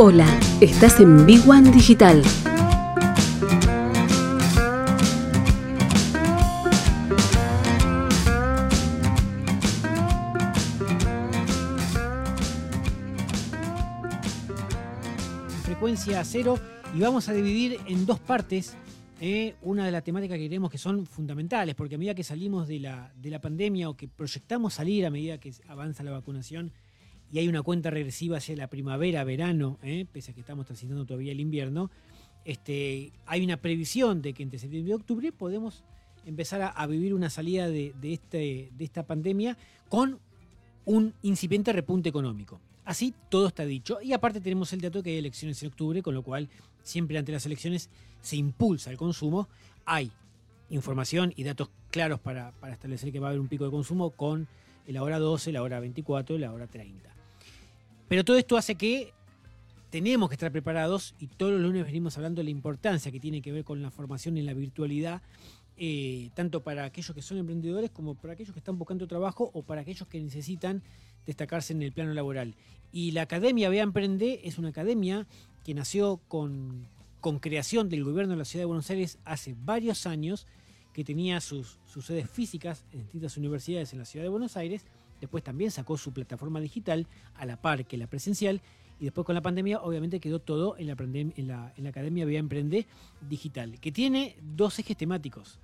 Hola, estás en Big One Digital. Frecuencia cero y vamos a dividir en dos partes eh, una de las temáticas que creemos que son fundamentales, porque a medida que salimos de la, de la pandemia o que proyectamos salir a medida que avanza la vacunación, y hay una cuenta regresiva hacia la primavera, verano, ¿eh? pese a que estamos transitando todavía el invierno, este, hay una previsión de que entre septiembre y octubre podemos empezar a, vivir una salida de, este, de esta pandemia con un incipiente repunte económico. Así todo está dicho. Y aparte tenemos el dato que hay elecciones en octubre, con lo cual siempre ante las elecciones se impulsa el consumo. Hay información y datos claros para, para establecer que va a haber un pico de consumo con la hora 12, la hora 24 y la hora 30. Pero todo esto hace que tenemos que estar preparados y todos los lunes venimos hablando de la importancia que tiene que ver con la formación en la virtualidad, eh, tanto para aquellos que son emprendedores como para aquellos que están buscando trabajo o para aquellos que necesitan destacarse en el plano laboral. Y la Academia Vea Emprende es una academia que nació con, creación del gobierno de la Ciudad de Buenos Aires hace varios años, que tenía sus, sus sedes físicas en distintas universidades en la Ciudad de Buenos Aires Después también sacó su plataforma digital a la par que la presencial. Y después con la pandemia, obviamente, quedó todo en la, Academia Vía Emprende Digital, que tiene dos ejes temáticos.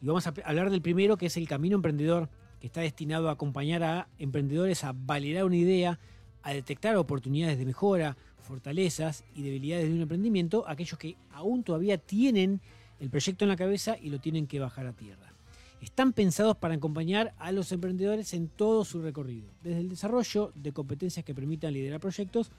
Y vamos a hablar del primero, que es el Camino Emprendedor, que está destinado a acompañar a emprendedores a validar una idea, a detectar oportunidades de mejora, fortalezas y debilidades de un emprendimiento, aquellos que aún todavía tienen el proyecto en la cabeza y lo tienen que bajar a tierra están pensados para acompañar a los emprendedores en todo su recorrido, desde el desarrollo de competencias que permitan liderar proyectos,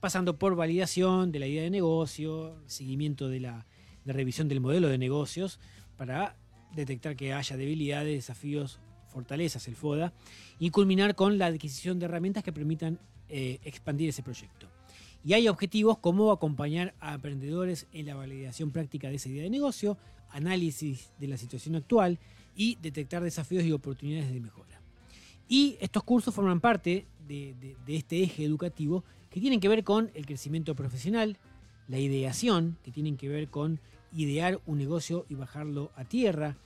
pasando por validación de la idea de negocio, seguimiento de la revisión del modelo de negocios, para detectar que haya debilidades, desafíos, fortalezas, el FODA, y culminar con la adquisición de herramientas que permitan eh, expandir ese proyecto. Y hay objetivos como acompañar a emprendedores en la validación práctica de esa idea de negocio, análisis de la situación actual, y detectar desafíos y oportunidades de mejora. Y estos cursos forman parte de, este eje educativo que tienen que ver con el crecimiento profesional, la ideación, que tienen que ver con idear un negocio y bajarlo a tierra.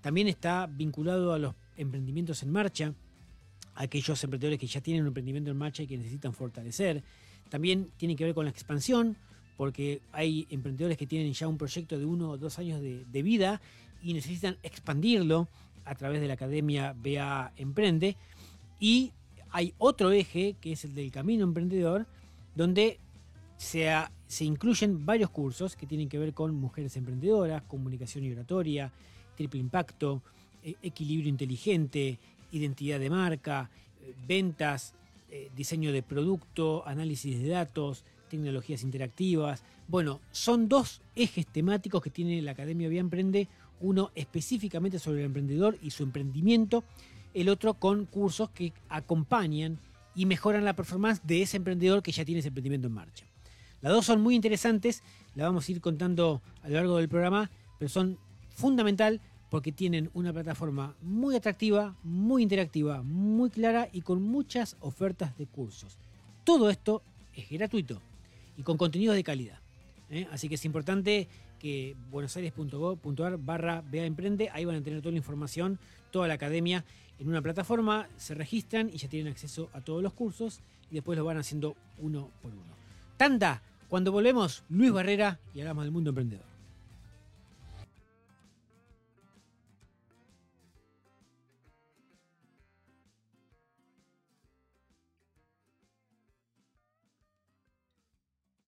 También está vinculado a los emprendimientos en marcha, aquellos emprendedores que ya tienen un emprendimiento en marcha y que necesitan fortalecer. También tiene que ver con la expansión, porque hay emprendedores que tienen ya un proyecto de uno o dos años de, de vida y necesitan expandirlo a través de la Academia BA Emprende. Y hay otro eje, que es el del camino emprendedor, donde se, se incluyen varios cursos que tienen que ver con mujeres emprendedoras, comunicación y oratoria, triple impacto, e, equilibrio inteligente, identidad de marca, eh, ventas, eh, diseño de producto, análisis de datos, tecnologías interactivas. Bueno, son dos ejes temáticos que tiene la Academia Vía Emprende uno específicamente sobre el emprendedor y su emprendimiento, el otro con cursos que acompañan y mejoran la performance de ese emprendedor que ya tiene ese emprendimiento en marcha. Las dos son muy interesantes, las vamos a ir contando a lo largo del programa, pero son fundamental porque tienen una plataforma muy atractiva, muy interactiva, muy clara y con muchas ofertas de cursos. Todo esto es gratuito y con contenidos de calidad. ¿eh? Así que es importante que buenosaires.gov.ar barra Bea Emprende, ahí van a tener toda la información, toda la academia en una plataforma, se registran y ya tienen acceso a todos los cursos y después lo van haciendo uno por uno. Tanta, cuando volvemos, Luis Barrera y hablamos del mundo emprendedor.